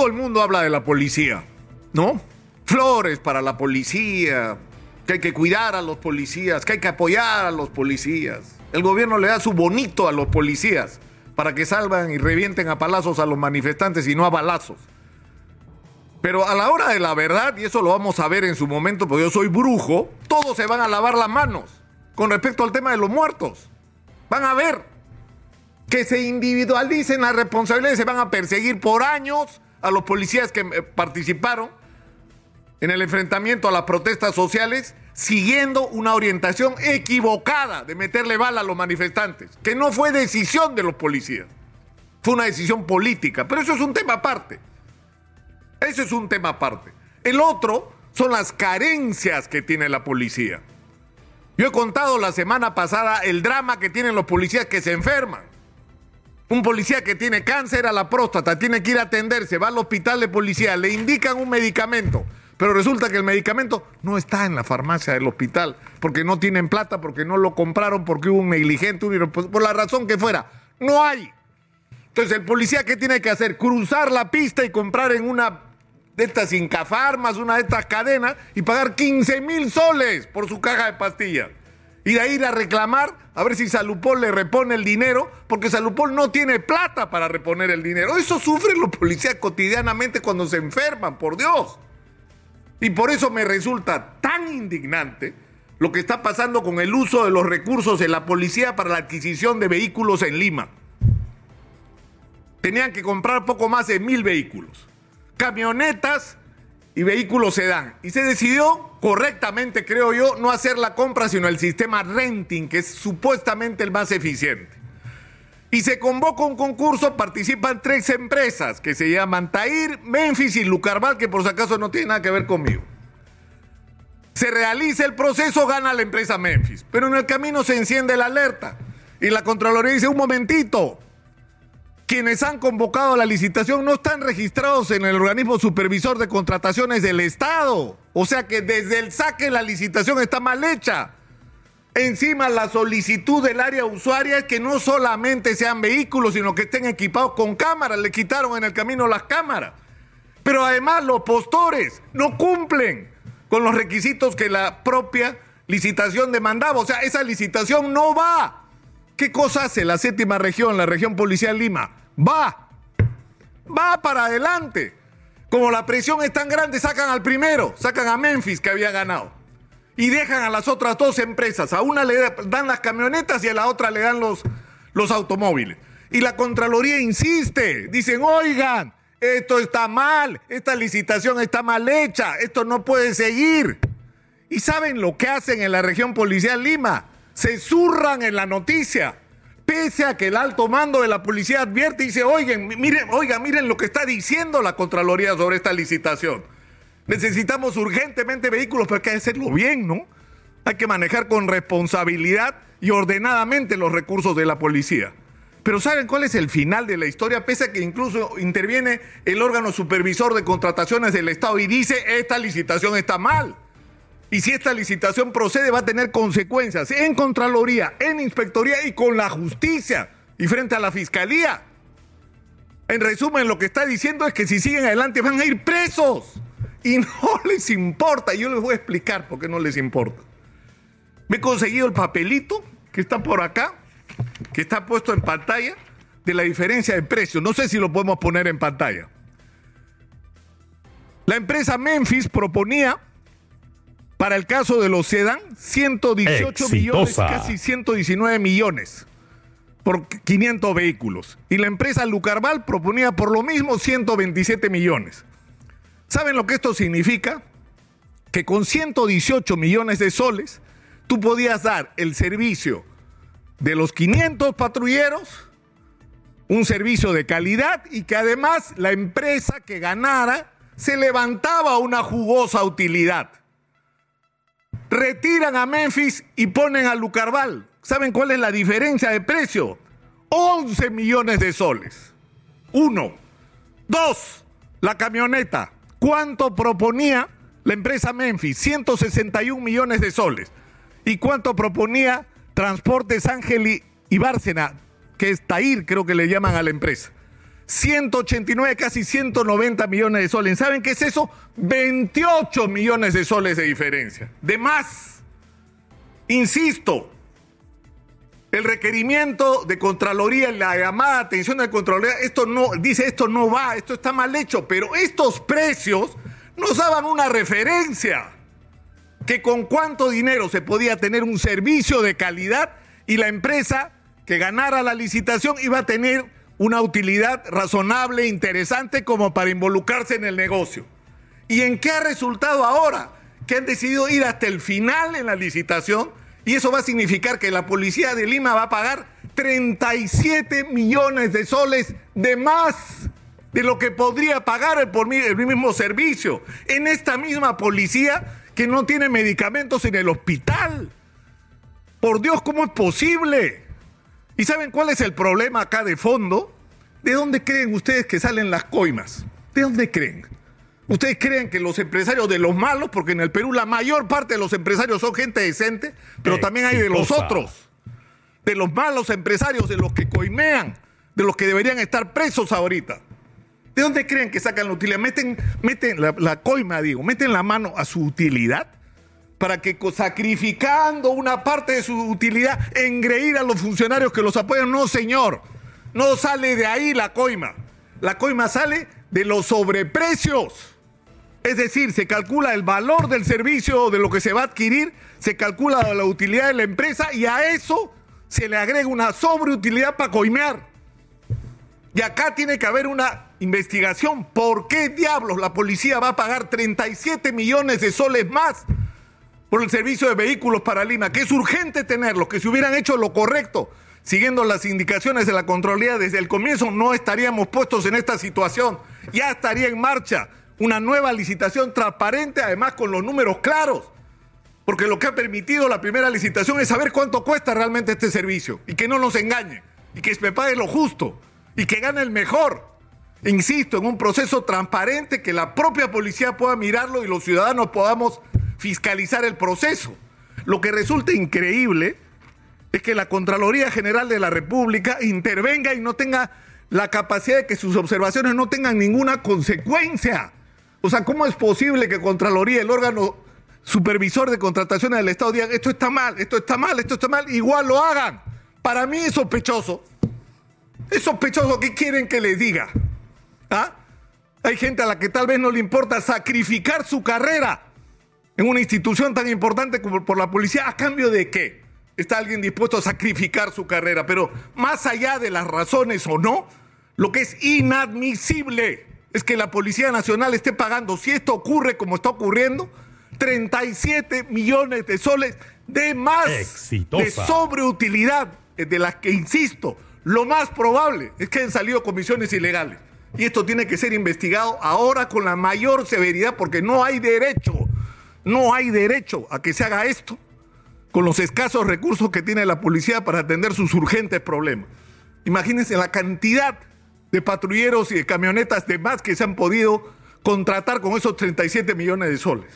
todo el mundo habla de la policía, ¿no? Flores para la policía, que hay que cuidar a los policías, que hay que apoyar a los policías. El gobierno le da su bonito a los policías para que salvan y revienten a palazos a los manifestantes y no a balazos. Pero a la hora de la verdad, y eso lo vamos a ver en su momento, porque yo soy brujo, todos se van a lavar las manos con respecto al tema de los muertos. Van a ver que se individualicen las responsabilidades, se van a perseguir por años a los policías que eh, participaron en el enfrentamiento a las protestas sociales, siguiendo una orientación equivocada de meterle bala a los manifestantes, que no fue decisión de los policías, fue una decisión política, pero eso es un tema aparte. Ese es un tema aparte. El otro son las carencias que tiene la policía. Yo he contado la semana pasada el drama que tienen los policías que se enferman. Un policía que tiene cáncer a la próstata, tiene que ir a atenderse, va al hospital de policía, le indican un medicamento, pero resulta que el medicamento no está en la farmacia del hospital, porque no tienen plata, porque no lo compraron, porque hubo un negligente, por la razón que fuera. No hay. Entonces, el policía, ¿qué tiene que hacer? Cruzar la pista y comprar en una de estas Incafarmas, una de estas cadenas, y pagar 15 mil soles por su caja de pastillas. Y de ahí ir a reclamar a ver si Salupol le repone el dinero, porque Salupol no tiene plata para reponer el dinero. Eso sufren los policías cotidianamente cuando se enferman, por Dios. Y por eso me resulta tan indignante lo que está pasando con el uso de los recursos de la policía para la adquisición de vehículos en Lima. Tenían que comprar poco más de mil vehículos camionetas y vehículos sedán. Y se decidió correctamente, creo yo, no hacer la compra, sino el sistema renting, que es supuestamente el más eficiente. Y se convoca un concurso, participan tres empresas que se llaman Tair, Memphis y Lucarval, que por si acaso no tiene nada que ver conmigo. Se realiza el proceso, gana la empresa Memphis, pero en el camino se enciende la alerta y la Contraloría dice, un momentito, quienes han convocado la licitación no están registrados en el organismo supervisor de contrataciones del Estado. O sea que desde el saque la licitación está mal hecha. Encima la solicitud del área usuaria es que no solamente sean vehículos, sino que estén equipados con cámaras. Le quitaron en el camino las cámaras. Pero además los postores no cumplen con los requisitos que la propia licitación demandaba. O sea, esa licitación no va. ¿Qué cosa hace la séptima región, la región policial Lima? Va, va para adelante. Como la presión es tan grande, sacan al primero, sacan a Memphis que había ganado. Y dejan a las otras dos empresas. A una le dan las camionetas y a la otra le dan los, los automóviles. Y la Contraloría insiste. Dicen, oigan, esto está mal, esta licitación está mal hecha, esto no puede seguir. ¿Y saben lo que hacen en la región policial Lima? Se zurran en la noticia pese a que el alto mando de la policía advierte y dice, oigan, miren, oiga, miren lo que está diciendo la Contraloría sobre esta licitación. Necesitamos urgentemente vehículos, pero hay que hacerlo bien, ¿no? Hay que manejar con responsabilidad y ordenadamente los recursos de la policía. Pero ¿saben cuál es el final de la historia? Pese a que incluso interviene el órgano supervisor de contrataciones del Estado y dice, esta licitación está mal. Y si esta licitación procede, va a tener consecuencias en Contraloría, en Inspectoría y con la justicia y frente a la Fiscalía. En resumen, lo que está diciendo es que si siguen adelante van a ir presos. Y no les importa. Yo les voy a explicar por qué no les importa. Me he conseguido el papelito que está por acá, que está puesto en pantalla, de la diferencia de precio. No sé si lo podemos poner en pantalla. La empresa Memphis proponía para el caso de los Sedan, 118 millones, casi 119 millones por 500 vehículos. Y la empresa Lucarval proponía por lo mismo 127 millones. ¿Saben lo que esto significa? Que con 118 millones de soles, tú podías dar el servicio de los 500 patrulleros, un servicio de calidad y que además la empresa que ganara se levantaba una jugosa utilidad retiran a Memphis y ponen a Lucarval. ¿Saben cuál es la diferencia de precio? 11 millones de soles. Uno. Dos, la camioneta. ¿Cuánto proponía la empresa Memphis? 161 millones de soles. ¿Y cuánto proponía Transportes Ángel y Bárcena, que es Tair, creo que le llaman a la empresa? 189, casi 190 millones de soles. ¿Saben qué es eso? 28 millones de soles de diferencia. De más. Insisto, el requerimiento de Contraloría, la llamada atención de Contraloría, esto no, dice esto no va, esto está mal hecho, pero estos precios nos daban una referencia que con cuánto dinero se podía tener un servicio de calidad y la empresa que ganara la licitación iba a tener una utilidad razonable, interesante como para involucrarse en el negocio. ¿Y en qué ha resultado ahora? Que han decidido ir hasta el final en la licitación y eso va a significar que la policía de Lima va a pagar 37 millones de soles de más de lo que podría pagar el, el mismo servicio. En esta misma policía que no tiene medicamentos en el hospital. Por Dios, ¿cómo es posible? ¿Y saben cuál es el problema acá de fondo? ¿De dónde creen ustedes que salen las coimas? ¿De dónde creen? ¿Ustedes creen que los empresarios de los malos, porque en el Perú la mayor parte de los empresarios son gente decente, pero también hay de los otros, de los malos empresarios, de los que coimean, de los que deberían estar presos ahorita? ¿De dónde creen que sacan la utilidad? Meten, meten la, coima, digo, meten la mano a su utilidad para que sacrificando una parte de su utilidad engreír a los funcionarios que los apoyan. No, señor, no sale de ahí la coima. La coima sale de los sobreprecios. Es decir, se calcula el valor del servicio de lo que se va a adquirir, se calcula la utilidad de la empresa y a eso se le agrega una sobreutilidad para coimear. Y acá tiene que haber una investigación. ¿Por qué diablos la policía va a pagar 37 millones de soles más por el servicio de vehículos para Lima? Que es urgente tenerlos, que si hubieran hecho lo correcto, siguiendo las indicaciones de la Contraloría desde el comienzo, no estaríamos puestos en esta situación. Ya estaría en marcha una nueva licitación transparente, además con los números claros. Porque lo que ha permitido la primera licitación es saber cuánto cuesta realmente este servicio y que no nos engañe y que se pague lo justo y que gane el mejor. Insisto, en un proceso transparente que la propia policía pueda mirarlo y los ciudadanos podamos fiscalizar el proceso. Lo que resulta increíble es que la Contraloría General de la República intervenga y no tenga la capacidad de que sus observaciones no tengan ninguna consecuencia. O sea, ¿cómo es posible que Contraloría, el órgano supervisor de contrataciones del Estado, digan esto está mal, esto está mal, esto está mal, igual lo hagan? Para mí es sospechoso es sospechoso que quieren que les diga. ¿Ah? Hay gente a la que tal vez no le importa sacrificar su carrera en una institución tan importante como por la policía. ¿A cambio de qué? Está alguien dispuesto a sacrificar su carrera. Pero más allá de las razones o no, lo que es inadmisible es que la Policía Nacional esté pagando, si esto ocurre como está ocurriendo, 37 millones de soles de más de sobreutilidad, de las que, insisto, lo más probable es que hayan salido comisiones ilegales. Y esto tiene que ser investigado ahora con la mayor severidad porque no hay derecho, no hay derecho a que se haga esto con los escasos recursos que tiene la policía para atender sus urgentes problemas. Imagínense la cantidad de patrulleros y de camionetas de más que se han podido contratar con esos 37 millones de soles.